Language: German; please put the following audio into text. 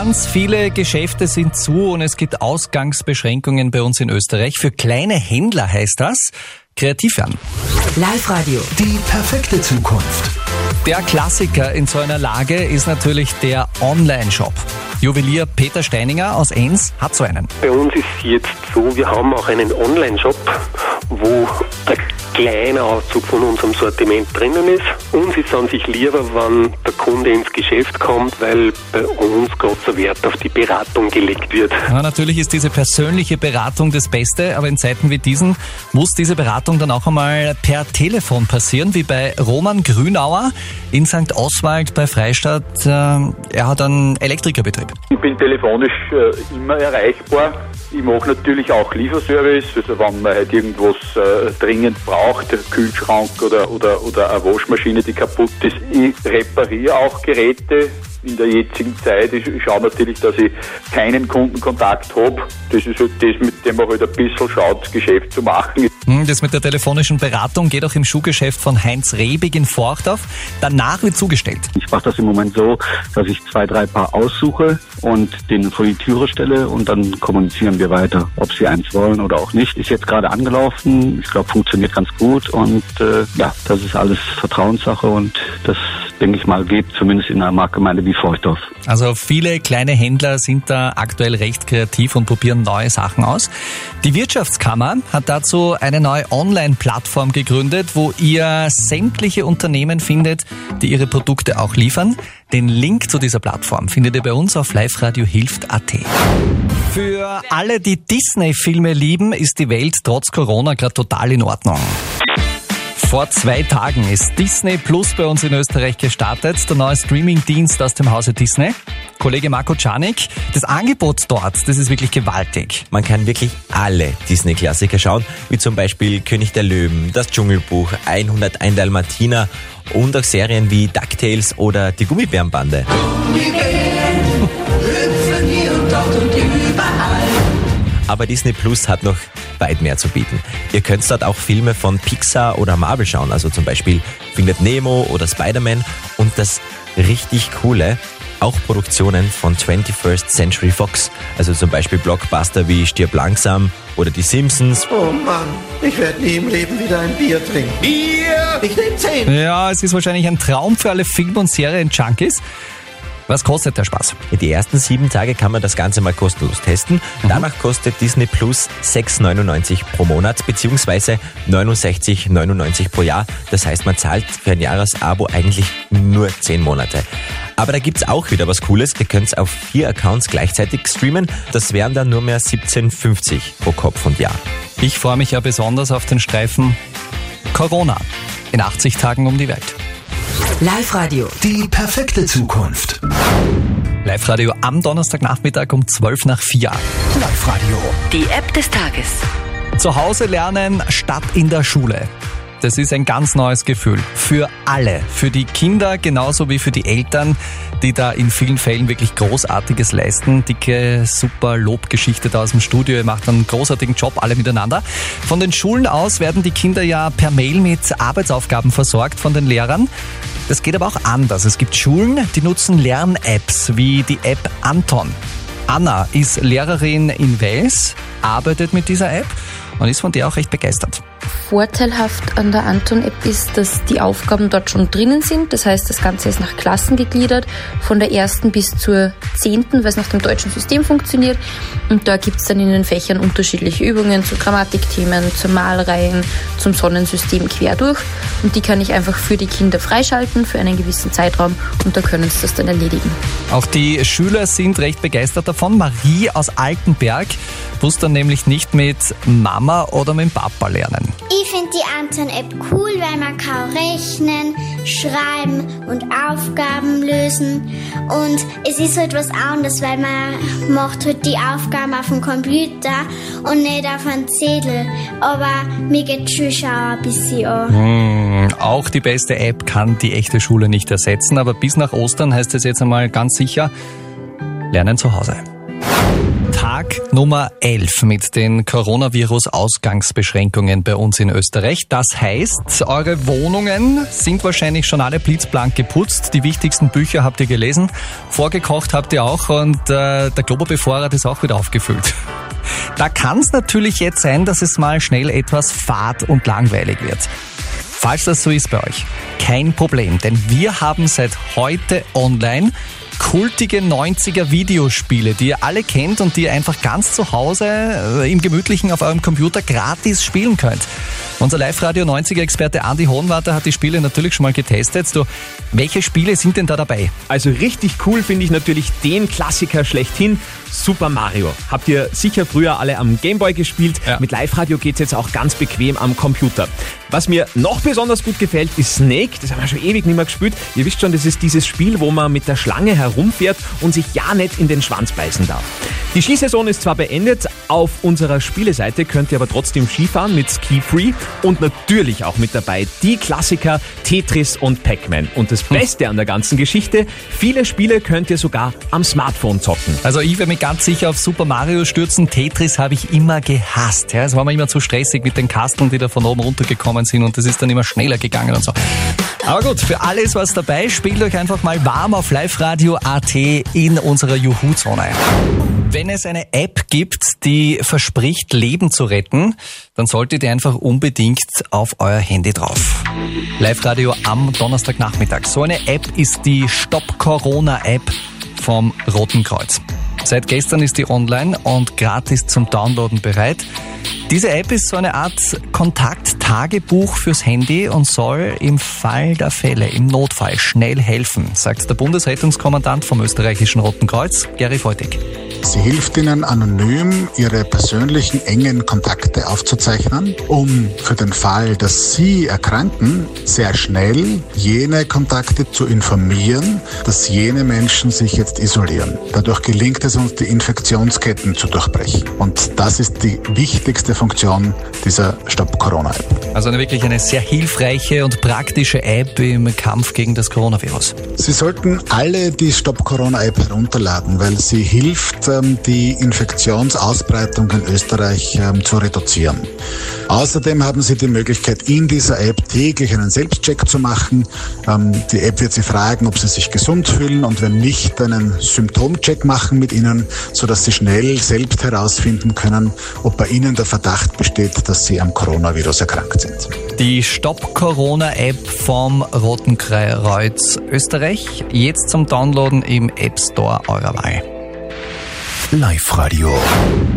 Ganz viele Geschäfte sind zu und es gibt Ausgangsbeschränkungen bei uns in Österreich. Für kleine Händler heißt das kreativ werden. Live Radio. Die perfekte Zukunft. Der Klassiker in so einer Lage ist natürlich der Online-Shop. Juwelier Peter Steininger aus Enns hat so einen. Bei uns ist jetzt so, wir haben auch einen Online-Shop, wo ein kleiner Auszug von unserem Sortiment drinnen ist. Uns ist an sich lieber, wenn der Kunde ins Geschäft kommt, weil bei uns großer Wert auf die Beratung gelegt wird. Ja, natürlich ist diese persönliche Beratung das Beste, aber in Zeiten wie diesen muss diese Beratung dann auch einmal per Telefon passieren, wie bei Roman Grünauer in St. Oswald bei Freistadt. Äh, er hat einen Elektrikerbetrieb. Ich bin telefonisch äh, immer erreichbar. Ich mache natürlich auch Lieferservice, also wenn man halt irgendwas äh, dringend braucht, der Kühlschrank oder, oder, oder eine Waschmaschine, die kaputt ist. Ich repariere auch Geräte. In der jetzigen Zeit, ich, ich schaue natürlich, dass ich keinen Kundenkontakt habe. Das ist halt das, mit dem man halt ein bisschen schaut, das Geschäft zu machen. Hm, Das mit der telefonischen Beratung geht auch im Schuhgeschäft von Heinz Rebig in Forchdorf. Danach wird zugestellt. Ich mache das im Moment so, dass ich zwei, drei Paar aussuche und den vor die Türe stelle und dann kommunizieren wir weiter, ob sie eins wollen oder auch nicht. Ist jetzt gerade angelaufen, ich glaube funktioniert ganz gut und äh, ja, das ist alles Vertrauenssache und das denke ich mal geht zumindest in einer Marktgemeinde wie Forchdorf. Also viele kleine Händler sind da aktuell recht kreativ und probieren neue Sachen aus. Die Wirtschaftskammer hat dazu eine neue Online-Plattform gegründet, wo ihr sämtliche Unternehmen findet, die ihre Produkte auch liefern. Den Link zu dieser Plattform findet ihr bei uns auf liveradiohilft.at. Für alle, die Disney-Filme lieben, ist die Welt trotz Corona gerade total in Ordnung. Vor zwei Tagen ist Disney Plus bei uns in Österreich gestartet, der neue Streaming-Dienst aus dem Hause Disney. Kollege Marco Czanik, das Angebot dort, das ist wirklich gewaltig. Man kann wirklich alle Disney-Klassiker schauen, wie zum Beispiel König der Löwen, Das Dschungelbuch, 101 Dalmatiner und auch Serien wie DuckTales oder Die Gummibärenbande. Aber Disney Plus hat noch weit mehr zu bieten. Ihr könnt dort auch Filme von Pixar oder Marvel schauen, also zum Beispiel Findet Nemo oder Spider-Man und das richtig coole, auch Produktionen von 21st Century Fox, also zum Beispiel Blockbuster wie Stirb langsam oder Die Simpsons Oh Mann, ich werde nie im Leben wieder ein Bier trinken. Bier! Ich nehme zehn. Ja, es ist wahrscheinlich ein Traum für alle Film- und Serien-Junkies. Was kostet der Spaß? Die ersten sieben Tage kann man das Ganze mal kostenlos testen. Danach kostet Disney Plus 6,99 pro Monat beziehungsweise 69,99 pro Jahr. Das heißt, man zahlt für ein Jahresabo eigentlich nur 10 Monate. Aber da gibt's auch wieder was Cooles. Ihr könnt auf vier Accounts gleichzeitig streamen. Das wären dann nur mehr 17,50 pro Kopf und Jahr. Ich freue mich ja besonders auf den Streifen Corona in 80 Tagen um die Welt. Live Radio. Die perfekte Zukunft. Live-Radio am Donnerstagnachmittag um 12 nach 4. Live-Radio. Die App des Tages. Zu Hause lernen statt in der Schule. Das ist ein ganz neues Gefühl. Für alle. Für die Kinder genauso wie für die Eltern, die da in vielen Fällen wirklich Großartiges leisten. Dicke, super Lobgeschichte da aus dem Studio. Ihr macht einen großartigen Job, alle miteinander. Von den Schulen aus werden die Kinder ja per Mail mit Arbeitsaufgaben versorgt von den Lehrern. Das geht aber auch anders. Es gibt Schulen, die nutzen Lern-Apps wie die App Anton. Anna ist Lehrerin in Wels, arbeitet mit dieser App und ist von der auch recht begeistert. Vorteilhaft an der Anton-App ist, dass die Aufgaben dort schon drinnen sind. Das heißt, das Ganze ist nach Klassen gegliedert, von der ersten bis zur zehnten, weil es nach dem deutschen System funktioniert. Und da gibt es dann in den Fächern unterschiedliche Übungen zu Grammatikthemen, zu Malreihen, zum Sonnensystem quer durch. Und die kann ich einfach für die Kinder freischalten für einen gewissen Zeitraum und da können sie das dann erledigen. Auch die Schüler sind recht begeistert davon. Marie aus Altenberg muss dann nämlich nicht mit Mama oder mit Papa lernen. Ich finde die Anton-App cool, weil man kann rechnen, schreiben und Aufgaben lösen. Und es ist halt was anderes, weil man macht halt die Aufgaben auf dem Computer und nicht auf einem Zettel. Aber mir geht schon schon ein bisschen an. Hm, auch die beste App kann die echte Schule nicht ersetzen, aber bis nach Ostern heißt es jetzt einmal ganz sicher, lernen zu Hause. Tag Nummer 11 mit den Coronavirus-Ausgangsbeschränkungen bei uns in Österreich. Das heißt, eure Wohnungen sind wahrscheinlich schon alle blitzblank geputzt. Die wichtigsten Bücher habt ihr gelesen. Vorgekocht habt ihr auch und äh, der Klopapier-Vorrat ist auch wieder aufgefüllt. Da kann es natürlich jetzt sein, dass es mal schnell etwas fad und langweilig wird. Falls das so ist bei euch, kein Problem, denn wir haben seit heute online kultige 90er Videospiele, die ihr alle kennt und die ihr einfach ganz zu Hause äh, im Gemütlichen auf eurem Computer gratis spielen könnt. Unser Live-Radio 90er Experte Andy Hohenwarter hat die Spiele natürlich schon mal getestet. Du, welche Spiele sind denn da dabei? Also richtig cool finde ich natürlich den Klassiker schlechthin, Super Mario. Habt ihr sicher früher alle am Gameboy gespielt. Ja. Mit Live-Radio geht es jetzt auch ganz bequem am Computer. Was mir noch besonders gut gefällt, ist Snake. Das haben wir schon ewig nicht mehr gespielt. Ihr wisst schon, das ist dieses Spiel, wo man mit der Schlange herumfährt und sich ja nicht in den Schwanz beißen darf. Die Skisaison ist zwar beendet, auf unserer Spieleseite könnt ihr aber trotzdem Skifahren mit Ski Free und natürlich auch mit dabei die Klassiker Tetris und Pac-Man. Und das Beste an der ganzen Geschichte, viele Spiele könnt ihr sogar am Smartphone zocken. Also ich werde mich ganz sicher auf Super Mario stürzen. Tetris habe ich immer gehasst. Ja, es war mir immer zu stressig mit den Kasteln, die da von oben runtergekommen sind und das ist dann immer schneller gegangen und so. Aber gut, für alles was dabei, spielt euch einfach mal warm auf Live Radio AT in unserer Juhu-Zone. Wenn es eine App gibt, die verspricht, Leben zu retten, dann solltet ihr einfach unbedingt auf euer Handy drauf. Live-Radio am Donnerstagnachmittag. So eine App ist die Stop Corona App vom Roten Kreuz. Seit gestern ist die online und gratis zum Downloaden bereit. Diese App ist so eine Art Kontakttagebuch fürs Handy und soll im Fall der Fälle, im Notfall schnell helfen, sagt der Bundesrettungskommandant vom österreichischen Roten Kreuz, Gary Feutig. Sie hilft Ihnen anonym, Ihre persönlichen engen Kontakte aufzuzeichnen, um für den Fall, dass Sie erkranken, sehr schnell jene Kontakte zu informieren, dass jene Menschen sich jetzt isolieren. Dadurch gelingt es uns, die Infektionsketten zu durchbrechen. Und das ist die wichtigste Funktion dieser Stop-Corona-App. Also eine wirklich eine sehr hilfreiche und praktische App im Kampf gegen das Coronavirus. Sie sollten alle die Stop-Corona-App herunterladen, weil sie hilft, die Infektionsausbreitung in Österreich ähm, zu reduzieren. Außerdem haben Sie die Möglichkeit, in dieser App täglich einen Selbstcheck zu machen. Ähm, die App wird Sie fragen, ob Sie sich gesund fühlen und wenn nicht, einen Symptomcheck machen mit Ihnen, sodass Sie schnell selbst herausfinden können, ob bei Ihnen der Verdacht besteht, dass Sie am Coronavirus erkrankt sind. Die Stop Corona App vom Roten Kreuz Österreich jetzt zum Downloaden im App Store eurer Wahl. Live Radio.